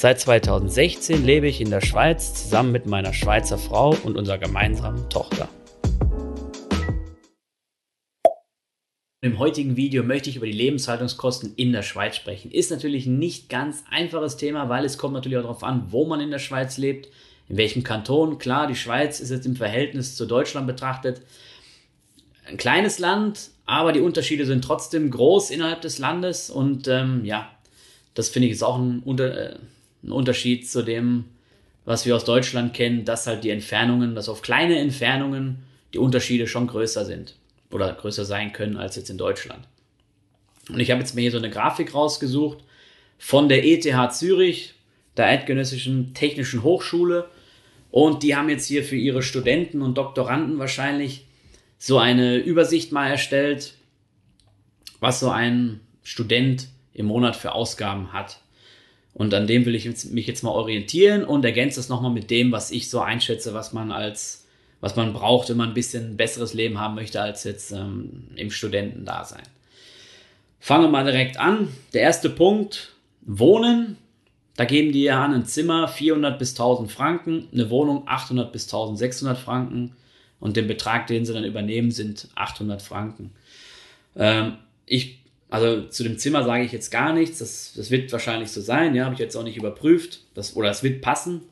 Seit 2016 lebe ich in der Schweiz zusammen mit meiner Schweizer Frau und unserer gemeinsamen Tochter. Im heutigen Video möchte ich über die Lebenshaltungskosten in der Schweiz sprechen. Ist natürlich nicht ganz einfaches Thema, weil es kommt natürlich auch darauf an, wo man in der Schweiz lebt in welchem Kanton. Klar, die Schweiz ist jetzt im Verhältnis zu Deutschland betrachtet ein kleines Land, aber die Unterschiede sind trotzdem groß innerhalb des Landes und ähm, ja, das finde ich ist auch ein, Unter äh, ein Unterschied zu dem, was wir aus Deutschland kennen, dass halt die Entfernungen, dass auf kleine Entfernungen die Unterschiede schon größer sind oder größer sein können als jetzt in Deutschland. Und ich habe jetzt mir hier so eine Grafik rausgesucht von der ETH Zürich, der Eidgenössischen Technischen Hochschule. Und die haben jetzt hier für ihre Studenten und Doktoranden wahrscheinlich so eine Übersicht mal erstellt, was so ein Student im Monat für Ausgaben hat. Und an dem will ich mich jetzt mal orientieren und ergänze das nochmal mit dem, was ich so einschätze, was man als, was man braucht, wenn man ein bisschen besseres Leben haben möchte als jetzt ähm, im Studentendasein. Fangen wir mal direkt an. Der erste Punkt, Wohnen. Da geben die ja ein Zimmer 400 bis 1000 Franken, eine Wohnung 800 bis 1600 Franken und den Betrag, den sie dann übernehmen, sind 800 Franken. Ähm, ich, also zu dem Zimmer sage ich jetzt gar nichts, das, das wird wahrscheinlich so sein, ja, habe ich jetzt auch nicht überprüft, das, oder es wird passen.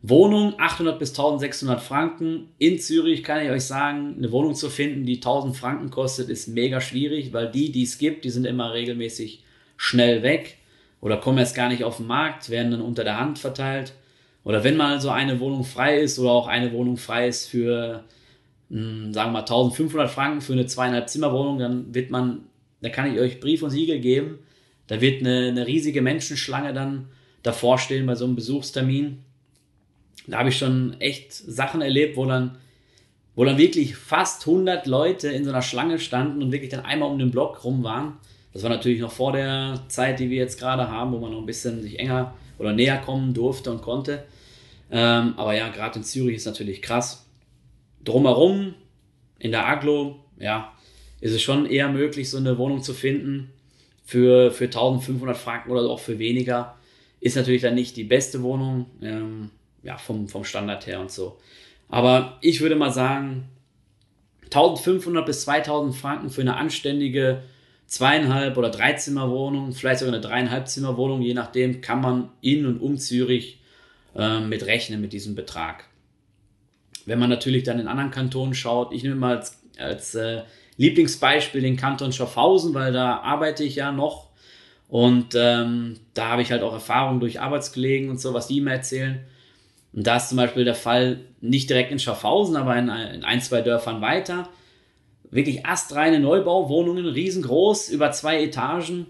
Wohnung 800 bis 1600 Franken. In Zürich kann ich euch sagen, eine Wohnung zu finden, die 1000 Franken kostet, ist mega schwierig, weil die, die es gibt, die sind immer regelmäßig schnell weg oder kommen erst gar nicht auf den Markt, werden dann unter der Hand verteilt. Oder wenn mal so eine Wohnung frei ist oder auch eine Wohnung frei ist für, mh, hm, sagen wir mal, 1500 Franken für eine zweieinhalb Zimmer Wohnung, dann wird man, da kann ich euch Brief und Siegel geben. Da wird eine, eine riesige Menschenschlange dann davor stehen bei so einem Besuchstermin. Da habe ich schon echt Sachen erlebt, wo dann, wo dann wirklich fast 100 Leute in so einer Schlange standen und wirklich dann einmal um den Block rum waren. Das war natürlich noch vor der Zeit, die wir jetzt gerade haben, wo man noch ein bisschen sich enger oder näher kommen durfte und konnte. Ähm, aber ja, gerade in Zürich ist natürlich krass. Drumherum, in der Aglo, ja, ist es schon eher möglich, so eine Wohnung zu finden für, für 1500 Franken oder auch für weniger. Ist natürlich dann nicht die beste Wohnung, ähm, ja, vom, vom Standard her und so. Aber ich würde mal sagen, 1500 bis 2000 Franken für eine anständige zweieinhalb oder drei Zimmerwohnung, vielleicht sogar eine dreieinhalb Zimmerwohnung, je nachdem, kann man in und um Zürich äh, mit rechnen mit diesem Betrag. Wenn man natürlich dann in anderen Kantonen schaut, ich nehme mal als, als äh, Lieblingsbeispiel den Kanton Schaffhausen, weil da arbeite ich ja noch und ähm, da habe ich halt auch Erfahrungen durch Arbeitskollegen und so, was die mir erzählen. Und da ist zum Beispiel der Fall nicht direkt in Schaffhausen, aber in, in ein, zwei Dörfern weiter wirklich astreine Neubauwohnungen, riesengroß, über zwei Etagen.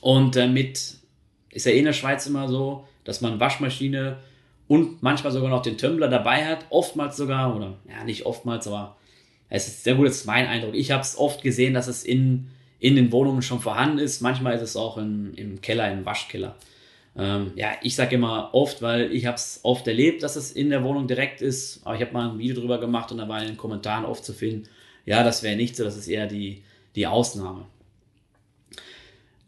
Und äh, mit, ist ja eh in der Schweiz immer so, dass man Waschmaschine und manchmal sogar noch den Tumbler dabei hat. Oftmals sogar, oder ja, nicht oftmals, aber es ist sehr gut, das ist mein Eindruck. Ich habe es oft gesehen, dass es in, in den Wohnungen schon vorhanden ist. Manchmal ist es auch in, im Keller, im Waschkeller. Ähm, ja, ich sage immer oft, weil ich habe es oft erlebt, dass es in der Wohnung direkt ist. Aber ich habe mal ein Video drüber gemacht und da war in den Kommentaren oft zu finden, ja, das wäre nicht so, das ist eher die, die Ausnahme.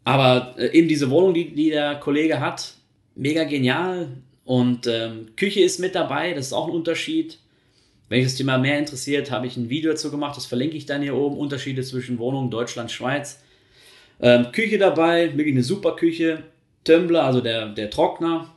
Aber äh, eben diese Wohnung, die, die der Kollege hat, mega genial. Und ähm, Küche ist mit dabei, das ist auch ein Unterschied. Wenn euch das Thema mehr interessiert, habe ich ein Video dazu gemacht, das verlinke ich dann hier oben. Unterschiede zwischen Wohnung Deutschland, Schweiz. Ähm, Küche dabei, wirklich eine super Küche. Tumbler, also der, der Trockner.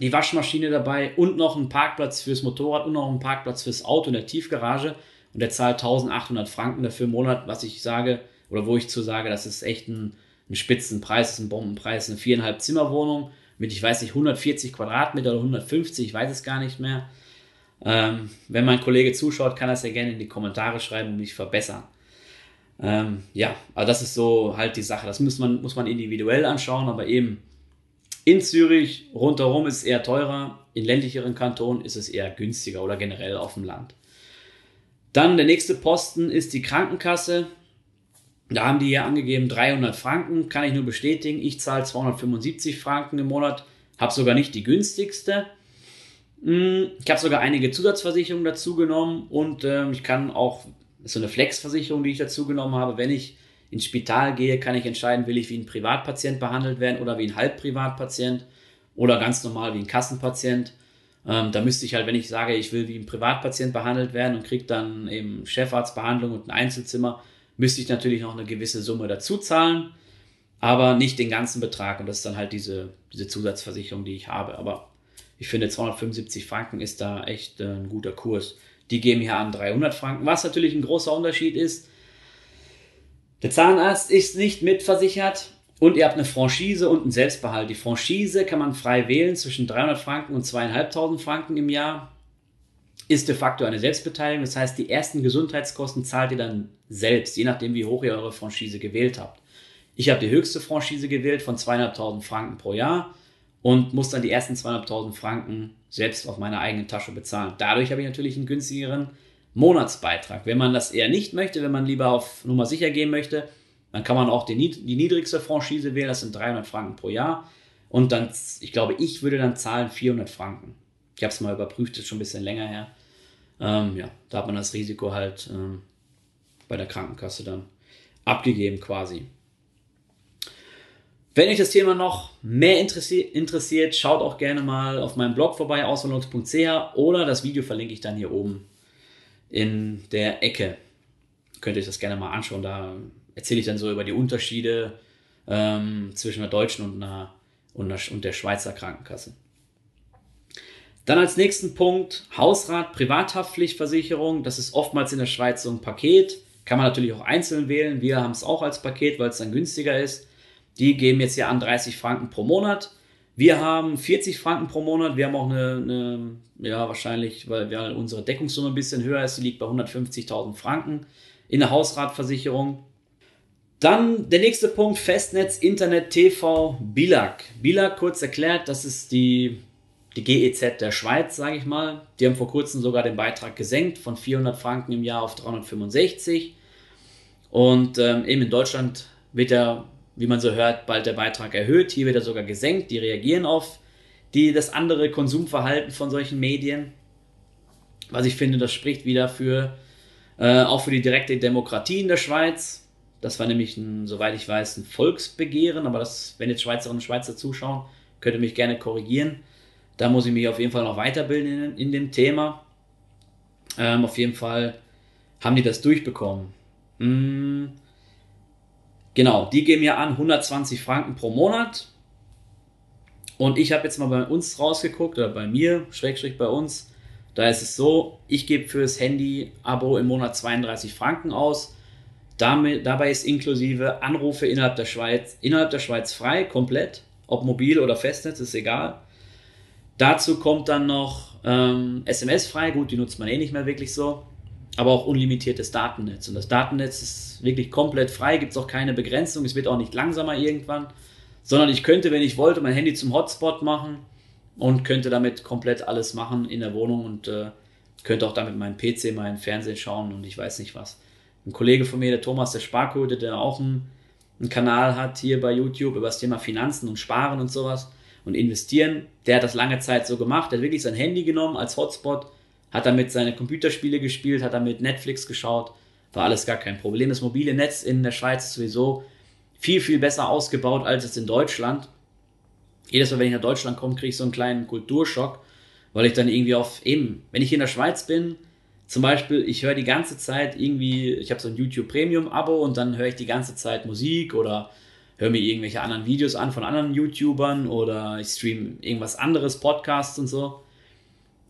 Die Waschmaschine dabei und noch ein Parkplatz fürs Motorrad und noch ein Parkplatz fürs Auto in der Tiefgarage und der zahlt 1800 Franken dafür im Monat, was ich sage, oder wo ich zu sage, das ist echt ein, ein Spitzenpreis, ein Bombenpreis, eine viereinhalb Zimmerwohnung mit, ich weiß nicht, 140 Quadratmeter oder 150, ich weiß es gar nicht mehr. Ähm, wenn mein Kollege zuschaut, kann er es ja gerne in die Kommentare schreiben und mich verbessern. Ähm, ja, aber das ist so halt die Sache. Das muss man, muss man individuell anschauen, aber eben In Zürich rundherum ist es eher teurer, in ländlicheren Kantonen ist es eher günstiger oder generell auf dem Land. Dann der nächste Posten ist die Krankenkasse. Da haben die hier angegeben 300 Franken, kann ich nur bestätigen. Ich zahle 275 Franken im Monat, habe sogar nicht die günstigste. Hm, ich habe sogar einige Zusatzversicherungen dazu genommen und ähm, ich kann auch, so eine Flexversicherung, die ich dazu genommen habe, wenn ich ins Spital gehe, kann ich entscheiden, will ich wie ein Privatpatient behandelt werden oder wie ein Halbprivatpatient oder ganz normal wie ein Kassenpatient. Ähm, da müsste ich halt, wenn ich sage, ich will wie ein Privatpatient behandelt werden und kriege dann eben Chefarztbehandlung und ein Einzelzimmer, müsste ich natürlich noch eine gewisse Summe dazu zahlen, aber nicht den ganzen Betrag. Und das ist dann halt diese, diese Zusatzversicherung, die ich habe. Aber ich finde 275 Franken ist da echt äh, ein guter Kurs. Die geben hier an 300 Franken, was natürlich ein großer Unterschied ist. Der Zahnarzt ist nicht mitversichert und ihr habt eine Franchise und einen Selbstbehalt. Die Franchise kann man frei wählen zwischen 300 Franken und 2.500 Franken im Jahr. Ist de facto eine Selbstbeteiligung. Das heißt, die ersten Gesundheitskosten zahlt ihr dann selbst, je nachdem, wie hoch ihr eure Franchise gewählt habt. Ich habe die höchste Franchise gewählt von 2.500 Franken pro Jahr und muss dann die ersten 2.500 Franken selbst auf meiner eigenen Tasche bezahlen. Dadurch habe ich natürlich einen günstigeren Monatsbeitrag. Wenn man das eher nicht möchte, wenn man lieber auf Nummer sicher gehen möchte, dann kann man auch die, die niedrigste Franchise wählen, das sind 300 Franken pro Jahr. Und dann, ich glaube, ich würde dann zahlen 400 Franken. Ich habe es mal überprüft, ist schon ein bisschen länger her. Ähm, ja, da hat man das Risiko halt ähm, bei der Krankenkasse dann abgegeben quasi. Wenn euch das Thema noch mehr interessiert, schaut auch gerne mal auf meinem Blog vorbei, auswanderungs.ch oder das Video verlinke ich dann hier oben in der Ecke. Könnt ihr euch das gerne mal anschauen. Da erzähle ich dann so über die Unterschiede ähm, zwischen der deutschen und, einer, und, der, und der Schweizer Krankenkasse. Dann als nächsten Punkt Hausrat, Privathaftpflichtversicherung. Das ist oftmals in der Schweiz so ein Paket. Kann man natürlich auch einzeln wählen. Wir haben es auch als Paket, weil es dann günstiger ist. Die geben jetzt hier an 30 Franken pro Monat. Wir haben 40 Franken pro Monat. Wir haben auch eine, eine ja, wahrscheinlich, weil wir unsere Deckungssumme ein bisschen höher ist. Die liegt bei 150.000 Franken in der Hausratversicherung. Dann der nächste Punkt, Festnetz, Internet, TV, BILAG. BILAG, kurz erklärt, das ist die, die GEZ der Schweiz, sage ich mal. Die haben vor kurzem sogar den Beitrag gesenkt von 400 Franken im Jahr auf 365. Und ähm, eben in Deutschland wird ja wie man so hört, bald der Beitrag erhöht. Hier wird er sogar gesenkt. Die reagieren auf die, das andere Konsumverhalten von solchen Medien. Was ich finde, das spricht wieder für, äh, auch für die direkte Demokratie in der Schweiz. Das war nämlich, ein, soweit ich weiß, ein Volksbegehren, aber das, wenn jetzt Schweizerinnen und Schweizer zuschauen, könnt ihr mich gerne korrigieren. Da muss ich mich auf jeden Fall noch weiterbilden in, in dem Thema. Ähm, auf jeden Fall haben die das durchbekommen. Hm. Genau, die geben ja an 120 Franken pro Monat. Und ich habe jetzt mal bei uns rausgeguckt, oder bei mir, Schrägstrich bei uns, da ist es so, ich gebe fürs Handy-Abo im Monat 32 Franken aus. Damit, dabei ist inklusive Anrufe innerhalb der Schweiz, innerhalb der Schweiz frei, komplett. Ob mobil oder Festnetz, ist egal. Dazu kommt dann noch ähm, SMS frei, gut, die nutzt man eh nicht mehr wirklich so. Aber auch unlimitiertes Datennetz. Und das Datennetz ist wirklich komplett frei, gibt es auch keine Begrenzung, es wird auch nicht langsamer irgendwann, sondern ich könnte, wenn ich wollte, mein Handy zum Hotspot machen und könnte damit komplett alles machen in der Wohnung und äh, könnte auch damit meinen PC, meinen Fernsehen schauen und ich weiß nicht was. Ein Kollege von mir, der Thomas, der Sparquote, der auch einen, einen Kanal hat hier bei YouTube über das Thema Finanzen und Sparen und sowas und investieren, der hat das lange Zeit so gemacht, der hat wirklich sein Handy genommen als Hotspot hat damit seine Computerspiele gespielt, hat damit Netflix geschaut, war alles gar kein Problem. Das mobile Netz in der Schweiz ist sowieso viel, viel besser ausgebaut als es in Deutschland. Jedes Mal, wenn ich nach Deutschland komme, kriege ich so einen kleinen Kulturschock, weil ich dann irgendwie auf eben, wenn ich in der Schweiz bin, zum Beispiel, ich höre die ganze Zeit irgendwie, ich habe so ein YouTube Premium Abo und dann höre ich die ganze Zeit Musik oder höre mir irgendwelche anderen Videos an von anderen YouTubern oder ich stream irgendwas anderes, Podcasts und so.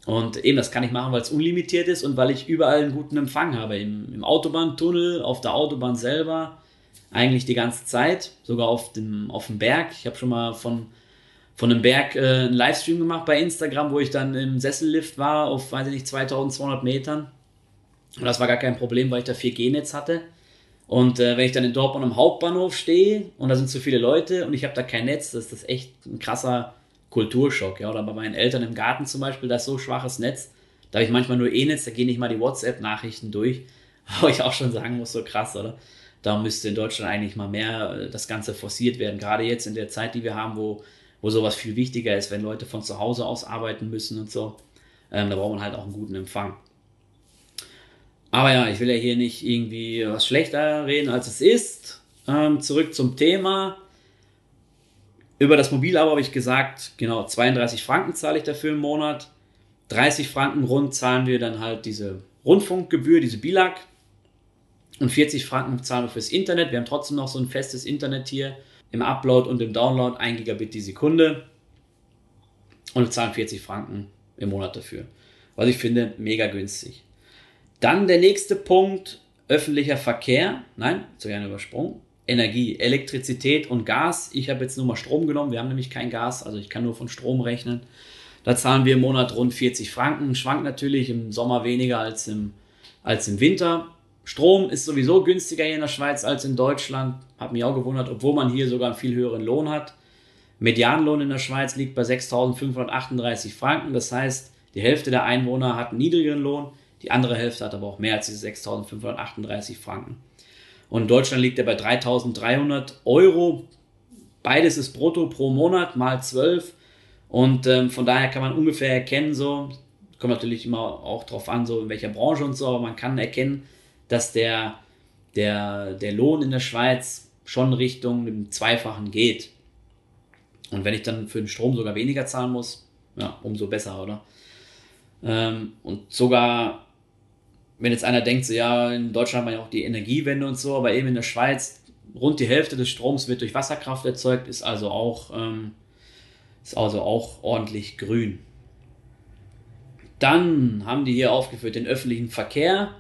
Und eben, das kann ich machen, weil es unlimitiert ist und weil ich überall einen guten Empfang habe. Im, im Autobahntunnel, auf der Autobahn selber, eigentlich die ganze Zeit, sogar auf dem, auf dem Berg. Ich habe schon mal von, von einem Berg äh, einen Livestream gemacht bei Instagram, wo ich dann im Sessellift war, auf, weiß ich nicht, 2200 Metern. Und das war gar kein Problem, weil ich da 4G-Netz hatte. Und äh, wenn ich dann in Dortmund am Hauptbahnhof stehe und da sind zu viele Leute und ich habe da kein Netz, das ist das echt ein krasser Kulturschock. Ja? Oder bei meinen Eltern im Garten zum Beispiel, da ist so schwaches Netz, da habe ich manchmal nur E-Netz, da gehen nicht mal die WhatsApp-Nachrichten durch. Wo ich auch schon sagen muss, so krass, oder? Da müsste in Deutschland eigentlich mal mehr äh, das Ganze forciert werden. Gerade jetzt in der Zeit, die wir haben, wo, wo sowas viel wichtiger ist, wenn Leute von zu Hause aus arbeiten müssen und so. Ähm, da braucht man halt auch einen guten Empfang. Aber ja, ich will ja hier nicht irgendwie was schlechter reden, als es ist. Ähm, zurück zum Thema. Über das Mobilabo habe ich gesagt, genau, 32 Franken zahle ich dafür im Monat. 30 Franken rund zahlen wir dann halt diese Rundfunkgebühr, diese BILAG. Und 40 Franken zahlen wir fürs Internet. Wir haben trotzdem noch so ein festes Internet hier im Upload und im Download, 1 Gigabit die Sekunde. Und wir zahlen 40 Franken im Monat dafür. Was ich finde, mega günstig. Dann der nächste Punkt, öffentlicher Verkehr. Nein, zu gerne übersprungen. Energie, Elektrizität und Gas. Ich habe jetzt nur mal Strom genommen. Wir haben nämlich kein Gas, also ich kann nur von Strom rechnen. Da zahlen wir im Monat rund 40 Franken. Schwankt natürlich im Sommer weniger als im, als im Winter. Strom ist sowieso günstiger hier in der Schweiz als in Deutschland. Hat mich auch gewundert, obwohl man hier sogar einen viel höheren Lohn hat. Medianlohn in der Schweiz liegt bei 6.538 Franken. Das heißt, die Hälfte der Einwohner hat einen niedrigeren Lohn. Die andere Hälfte hat aber auch mehr als diese 6.538 Franken. Und in Deutschland liegt er bei 3.300 Euro. Beides ist brutto pro Monat mal 12. Und ähm, von daher kann man ungefähr erkennen, so, kommt natürlich immer auch drauf an, so in welcher Branche und so, aber man kann erkennen, dass der, der, der Lohn in der Schweiz schon Richtung dem Zweifachen geht. Und wenn ich dann für den Strom sogar weniger zahlen muss, ja, umso besser, oder? Ähm, und sogar wenn jetzt einer denkt, so ja, in Deutschland hat man ja auch die Energiewende und so, aber eben in der Schweiz rund die Hälfte des Stroms wird durch Wasserkraft erzeugt, ist also auch, ähm, ist also auch ordentlich grün. Dann haben die hier aufgeführt den öffentlichen Verkehr.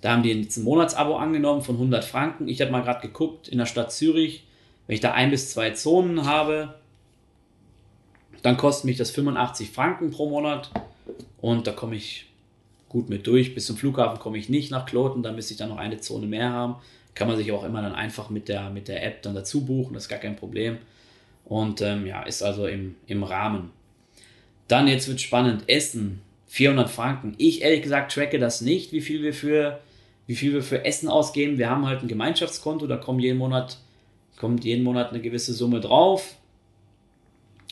Da haben die jetzt ein Monatsabo angenommen von 100 Franken. Ich habe mal gerade geguckt, in der Stadt Zürich, wenn ich da ein bis zwei Zonen habe, dann kostet mich das 85 Franken pro Monat und da komme ich gut mit durch. Bis zum Flughafen komme ich nicht nach Kloten, da müsste ich dann noch eine Zone mehr haben. Kann man sich auch immer dann einfach mit der, mit der App dann dazu buchen, das ist gar kein Problem. Und ähm, ja, ist also im, im Rahmen. Dann jetzt wird spannend, Essen, 400 Franken. Ich ehrlich gesagt tracke das nicht, wie viel wir für, wie viel wir für Essen ausgeben. Wir haben halt ein Gemeinschaftskonto, da kommt jeden Monat, kommt jeden Monat eine gewisse Summe drauf.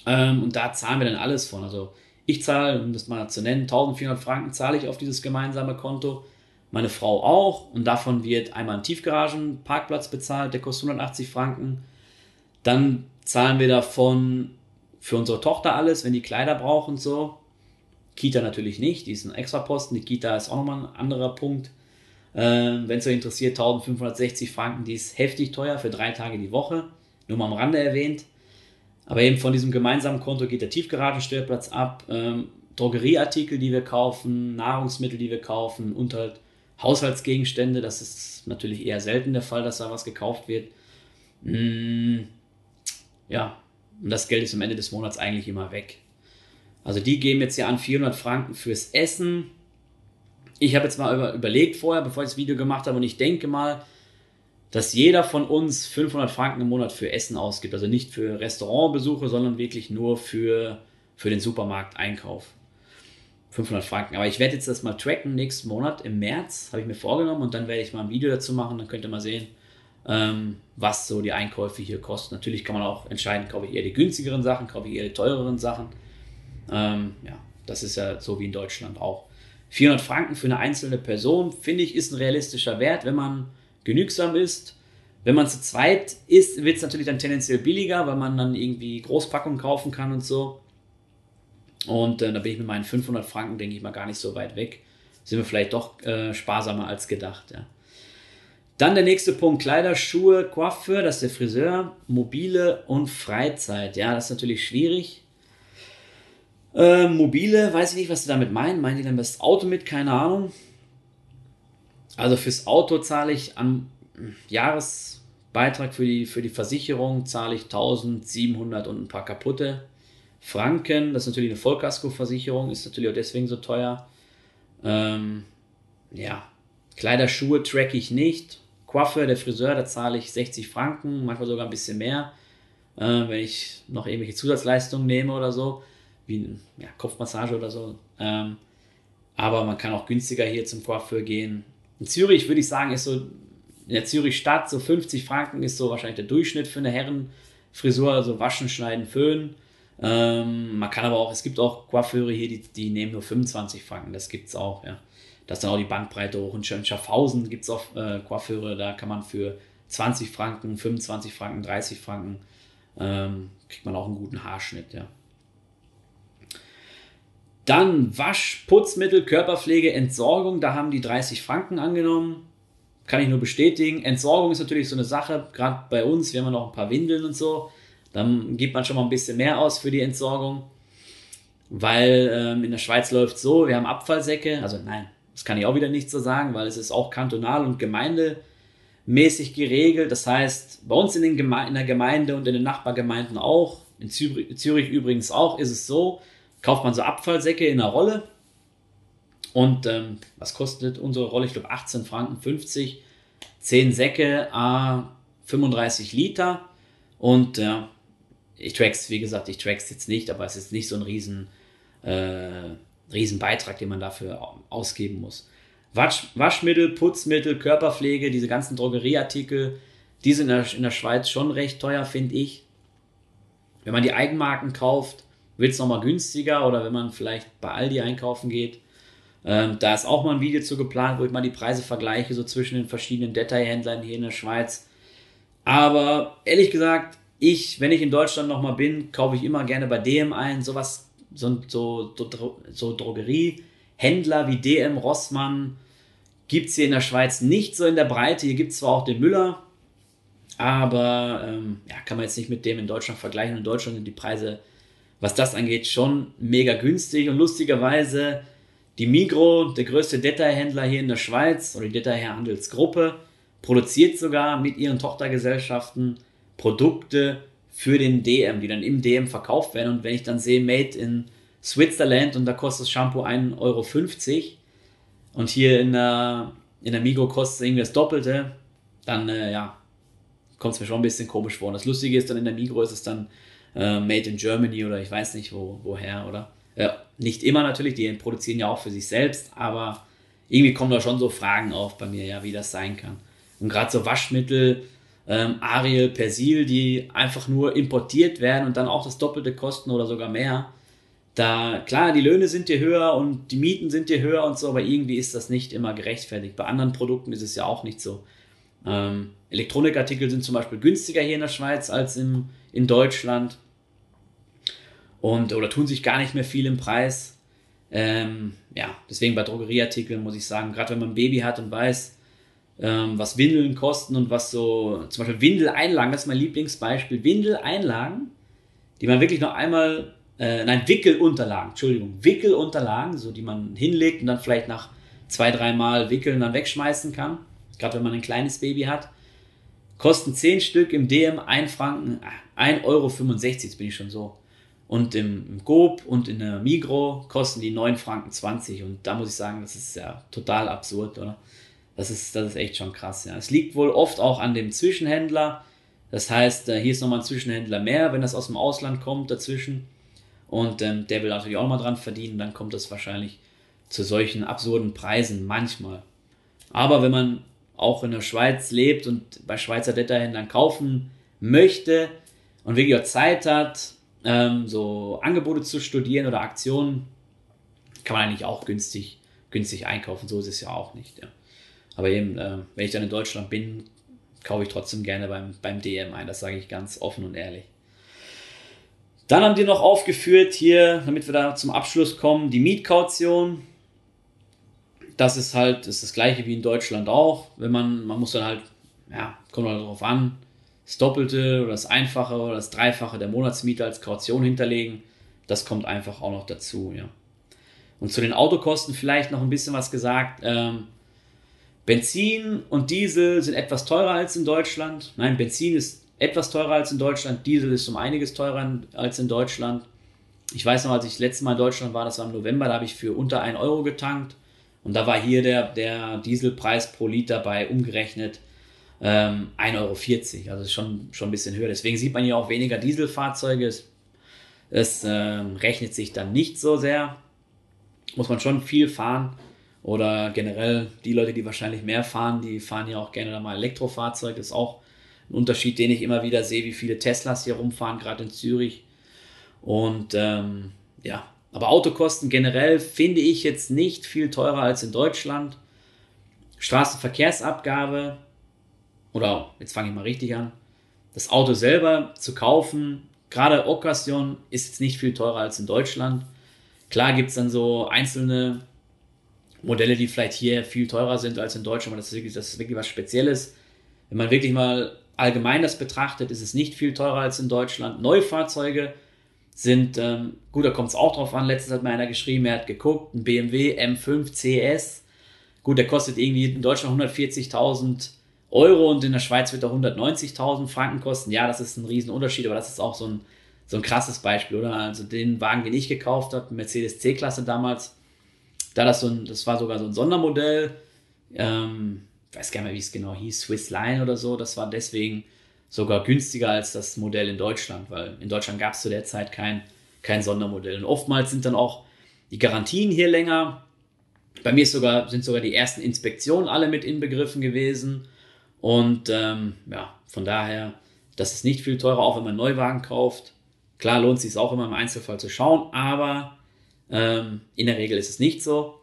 Ähm, und da zahlen wir dann alles von. Also ich zahle, um das mal zu nennen, 1400 Franken zahle ich auf dieses gemeinsame Konto. Meine Frau auch. Und davon wird einmal ein Tiefgaragenparkplatz bezahlt, der kostet 180 Franken. Dann zahlen wir davon für unsere Tochter alles, wenn die Kleider braucht und so. Kita natürlich nicht, die ist ein Extraposten. Die Kita ist auch nochmal ein anderer Punkt. Ähm, wenn es euch interessiert, 1560 Franken, die ist heftig teuer für drei Tage die Woche. Nur mal am Rande erwähnt. Aber eben von diesem gemeinsamen Konto geht der Tiefgaragenstellplatz ab, ähm, Drogerieartikel, die wir kaufen, Nahrungsmittel, die wir kaufen und halt Haushaltsgegenstände. Das ist natürlich eher selten der Fall, dass da was gekauft wird. Mm, ja, und das Geld ist am Ende des Monats eigentlich immer weg. Also die geben jetzt ja an 400 Franken fürs Essen. Ich habe jetzt mal über, überlegt vorher, bevor ich das Video gemacht habe, und ich denke mal, dass jeder von uns 500 Franken im Monat für Essen ausgibt. Also nicht für Restaurantbesuche, sondern wirklich nur für, für den Supermarkteinkauf. 500 Franken. Aber ich werde jetzt das mal tracken nächsten Monat im März, habe ich mir vorgenommen und dann werde ich mal ein Video dazu machen. Dann könnt ihr mal sehen, ähm, was so die Einkäufe hier kosten. Natürlich kann man auch entscheiden, kaufe ich eher die günstigeren Sachen, kaufe ich eher die teureren Sachen. Ähm, ja, das ist ja so wie in Deutschland auch. 400 Franken für eine einzelne Person, finde ich, ist ein realistischer Wert, wenn man genügsam ist. Wenn man zu zweit ist, wird es natürlich dann tendenziell billiger, weil man dann irgendwie Großpackungen kaufen kann und so. Und äh, da bin ich mit meinen 500 Franken, denke ich mal, gar nicht so weit weg. Sind wir vielleicht doch äh, sparsamer als gedacht. Ja. Dann der nächste Punkt: Kleider, Schuhe, Coiffeur, das ist der Friseur, mobile und Freizeit. Ja, das ist natürlich schwierig. Äh, mobile, weiß ich nicht, was sie damit meinen. Meinen die dann das Auto mit? Keine Ahnung. Also fürs Auto zahle ich am Jahresbeitrag für die, für die Versicherung zahle ich 1700 und ein paar kaputte Franken. Das ist natürlich eine Vollkaskoversicherung, ist natürlich auch deswegen so teuer. Ähm, ja, Kleider, Schuhe track ich nicht. Coiffeur, der Friseur, da zahle ich 60 Franken, manchmal sogar ein bisschen mehr, äh, wenn ich noch irgendwelche Zusatzleistungen nehme oder so, wie ja, Kopfmassage oder so. Ähm, aber man kann auch günstiger hier zum Coiffeur gehen. In Zürich würde ich sagen, ist so, in der Zürich Stadt so 50 Franken ist so wahrscheinlich der Durchschnitt für eine Herrenfrisur, also waschen, schneiden, föhnen. Ähm, man kann aber auch, es gibt auch Coiffeure hier, die, die nehmen nur 25 Franken, das gibt es auch, ja. Das ist dann auch die Bandbreite hoch. Und in Schaffhausen gibt es auch äh, Coiffeure, da kann man für 20 Franken, 25 Franken, 30 Franken, ähm, kriegt man auch einen guten Haarschnitt, ja. Dann Wasch, Putzmittel, Körperpflege, Entsorgung, da haben die 30 Franken angenommen. Kann ich nur bestätigen. Entsorgung ist natürlich so eine Sache, gerade bei uns, wir haben ja noch ein paar Windeln und so. Dann gibt man schon mal ein bisschen mehr aus für die Entsorgung. Weil ähm, in der Schweiz läuft so, wir haben Abfallsäcke, also nein, das kann ich auch wieder nicht so sagen, weil es ist auch kantonal und gemeindemäßig geregelt. Das heißt, bei uns in, den Geme in der Gemeinde und in den Nachbargemeinden auch, in Zürich, Zürich übrigens auch, ist es so, kauft man so Abfallsäcke in einer Rolle. Und ähm, was kostet unsere Rolle? Ich glaube 18 Franken 50. 10 Säcke, a 35 Liter. Und äh, ich track's, wie gesagt, ich track's jetzt nicht, aber es ist nicht so ein riesen, äh, riesen Beitrag, den man dafür ausgeben muss. Wasch, Waschmittel, Putzmittel, Körperpflege, diese ganzen Drogerieartikel, die sind in der, in der Schweiz schon recht teuer, finde ich. Wenn man die Eigenmarken kauft, wird es nochmal günstiger oder wenn man vielleicht bei Aldi einkaufen geht. Ähm, da ist auch mal ein Video zu geplant, wo ich mal die Preise vergleiche, so zwischen den verschiedenen Detailhändlern hier in der Schweiz. Aber ehrlich gesagt, ich, wenn ich in Deutschland nochmal bin, kaufe ich immer gerne bei DM ein. Sowas, so, so, so, so Drogeriehändler wie DM, Rossmann, gibt es hier in der Schweiz nicht so in der Breite. Hier gibt es zwar auch den Müller, aber ähm, ja, kann man jetzt nicht mit dem in Deutschland vergleichen. In Deutschland sind die Preise was das angeht, schon mega günstig. Und lustigerweise, die Migro, der größte Detailhändler hier in der Schweiz, oder die Detailhandelsgruppe, produziert sogar mit ihren Tochtergesellschaften Produkte für den DM, die dann im DM verkauft werden. Und wenn ich dann sehe, made in Switzerland und da kostet das Shampoo 1,50 Euro und hier in der, in der Migro kostet es irgendwie das Doppelte, dann äh, ja, kommt es mir schon ein bisschen komisch vor. Und das Lustige ist dann in der Migro ist es dann äh, Made in Germany oder ich weiß nicht wo, woher, oder? Äh, nicht immer natürlich, die produzieren ja auch für sich selbst, aber irgendwie kommen da schon so Fragen auf bei mir, ja, wie das sein kann. Und gerade so Waschmittel, ähm, Ariel, Persil, die einfach nur importiert werden und dann auch das Doppelte kosten oder sogar mehr. Da, klar, die Löhne sind dir höher und die Mieten sind dir höher und so, aber irgendwie ist das nicht immer gerechtfertigt. Bei anderen Produkten ist es ja auch nicht so. Ähm, Elektronikartikel sind zum Beispiel günstiger hier in der Schweiz als im, in Deutschland und oder tun sich gar nicht mehr viel im Preis. Ähm, ja, deswegen bei Drogerieartikeln muss ich sagen, gerade wenn man ein Baby hat und weiß, ähm, was Windeln kosten und was so, zum Beispiel Windeleinlagen, das ist mein Lieblingsbeispiel, Windeleinlagen, die man wirklich noch einmal, äh, nein, Wickelunterlagen, Entschuldigung, Wickelunterlagen, so die man hinlegt und dann vielleicht nach zwei, dreimal wickeln dann wegschmeißen kann, gerade wenn man ein kleines Baby hat, kosten 10 Stück im DM 1 Franken, 1,65 Euro, jetzt bin ich schon so. Und im, im Coop und in der Migro kosten die 9 Franken 20. Und da muss ich sagen, das ist ja total absurd, oder? Das ist, das ist echt schon krass, ja. Es liegt wohl oft auch an dem Zwischenhändler. Das heißt, äh, hier ist nochmal ein Zwischenhändler mehr, wenn das aus dem Ausland kommt dazwischen. Und ähm, der will natürlich auch nochmal dran verdienen. Dann kommt das wahrscheinlich zu solchen absurden Preisen manchmal. Aber wenn man auch in der Schweiz lebt und bei Schweizer Detailhändlern kaufen möchte und wirklich auch Zeit hat, ähm, so Angebote zu studieren oder Aktionen, kann man eigentlich auch günstig, günstig einkaufen. So ist es ja auch nicht. Ja. Aber eben, äh, wenn ich dann in Deutschland bin, kaufe ich trotzdem gerne beim, beim DM ein. Das sage ich ganz offen und ehrlich. Dann haben die noch aufgeführt hier, damit wir da zum Abschluss kommen, die Mietkaution. Das ist halt ist das gleiche wie in Deutschland auch. Wenn man, man muss dann halt, ja, kommt halt darauf an, das Doppelte oder das Einfache oder das Dreifache der Monatsmiete als Kaution hinterlegen. Das kommt einfach auch noch dazu, ja. Und zu den Autokosten vielleicht noch ein bisschen was gesagt. Ähm, Benzin und Diesel sind etwas teurer als in Deutschland. Nein, Benzin ist etwas teurer als in Deutschland. Diesel ist um einiges teurer als in Deutschland. Ich weiß noch, als ich das letzte Mal in Deutschland war, das war im November, da habe ich für unter 1 Euro getankt. Und da war hier der, der Dieselpreis pro Liter bei umgerechnet ähm, 1,40 Euro. Also schon, schon ein bisschen höher. Deswegen sieht man hier auch weniger Dieselfahrzeuge. Es, es ähm, rechnet sich dann nicht so sehr. Muss man schon viel fahren. Oder generell die Leute, die wahrscheinlich mehr fahren, die fahren ja auch gerne dann mal Elektrofahrzeug. Das ist auch ein Unterschied, den ich immer wieder sehe, wie viele Teslas hier rumfahren, gerade in Zürich. Und ähm, ja, aber Autokosten generell finde ich jetzt nicht viel teurer als in Deutschland. Straßenverkehrsabgabe, oder jetzt fange ich mal richtig an, das Auto selber zu kaufen, gerade Occasion, ist jetzt nicht viel teurer als in Deutschland. Klar gibt es dann so einzelne Modelle, die vielleicht hier viel teurer sind als in Deutschland, aber das ist wirklich, das ist wirklich was Spezielles. Wenn man wirklich mal allgemein das betrachtet, ist es nicht viel teurer als in Deutschland. Neufahrzeuge sind, ähm, gut, da kommt es auch drauf an. Letztens hat mir einer geschrieben, er hat geguckt, ein BMW M5 CS. Gut, der kostet irgendwie in Deutschland 140.000 Euro und in der Schweiz wird er 190.000 Franken kosten. Ja, das ist ein Riesenunterschied, aber das ist auch so ein, so ein krasses Beispiel, oder? Also den Wagen, den ich gekauft habe, Mercedes C-Klasse damals, da das so ein, das war sogar so ein Sondermodell, ähm, weiß gar nicht mehr, wie es genau hieß, Swiss Line oder so, das war deswegen sogar günstiger als das Modell in Deutschland, weil in Deutschland gab es zu der Zeit kein, kein Sondermodell. Und oftmals sind dann auch die Garantien hier länger. Bei mir sogar, sind sogar die ersten Inspektionen alle mit inbegriffen gewesen. Und ähm, ja, von daher, das ist nicht viel teurer, auch wenn man einen Neuwagen kauft. Klar lohnt es sich auch immer im Einzelfall zu schauen, aber ähm, in der Regel ist es nicht so.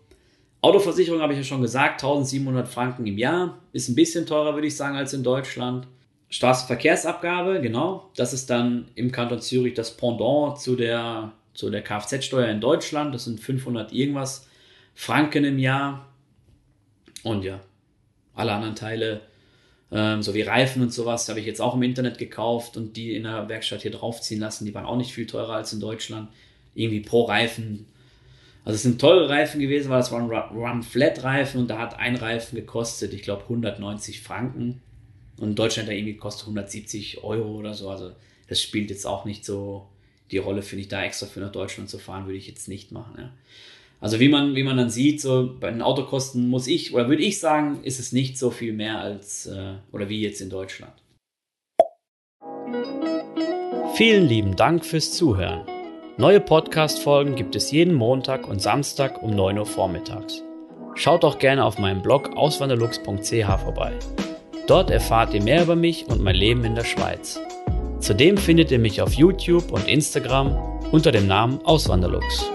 Autoversicherung habe ich ja schon gesagt, 1700 Franken im Jahr. Ist ein bisschen teurer, würde ich sagen, als in Deutschland. Straßenverkehrsabgabe, genau. Das ist dann im Kanton Zürich das Pendant zu der, zu der Kfz-Steuer in Deutschland. Das sind 500 irgendwas Franken im Jahr. Und ja, alle anderen Teile, ähm, so wie Reifen und sowas, habe ich jetzt auch im Internet gekauft und die in der Werkstatt hier draufziehen lassen. Die waren auch nicht viel teurer als in Deutschland. Irgendwie pro Reifen. Also es sind teure Reifen gewesen, weil das waren Run-Flat-Reifen und da hat ein Reifen gekostet, ich glaube, 190 Franken. Und in Deutschland da irgendwie kostet 170 Euro oder so. Also das spielt jetzt auch nicht so die Rolle, finde ich, da extra für nach Deutschland zu fahren, würde ich jetzt nicht machen. Ja. Also wie man, wie man dann sieht, so bei den Autokosten muss ich, oder würde ich sagen, ist es nicht so viel mehr als, äh, oder wie jetzt in Deutschland. Vielen lieben Dank fürs Zuhören. Neue Podcast-Folgen gibt es jeden Montag und Samstag um 9 Uhr vormittags. Schaut auch gerne auf meinem Blog auswanderlux.ch vorbei. Dort erfahrt ihr mehr über mich und mein Leben in der Schweiz. Zudem findet ihr mich auf YouTube und Instagram unter dem Namen Auswanderlux.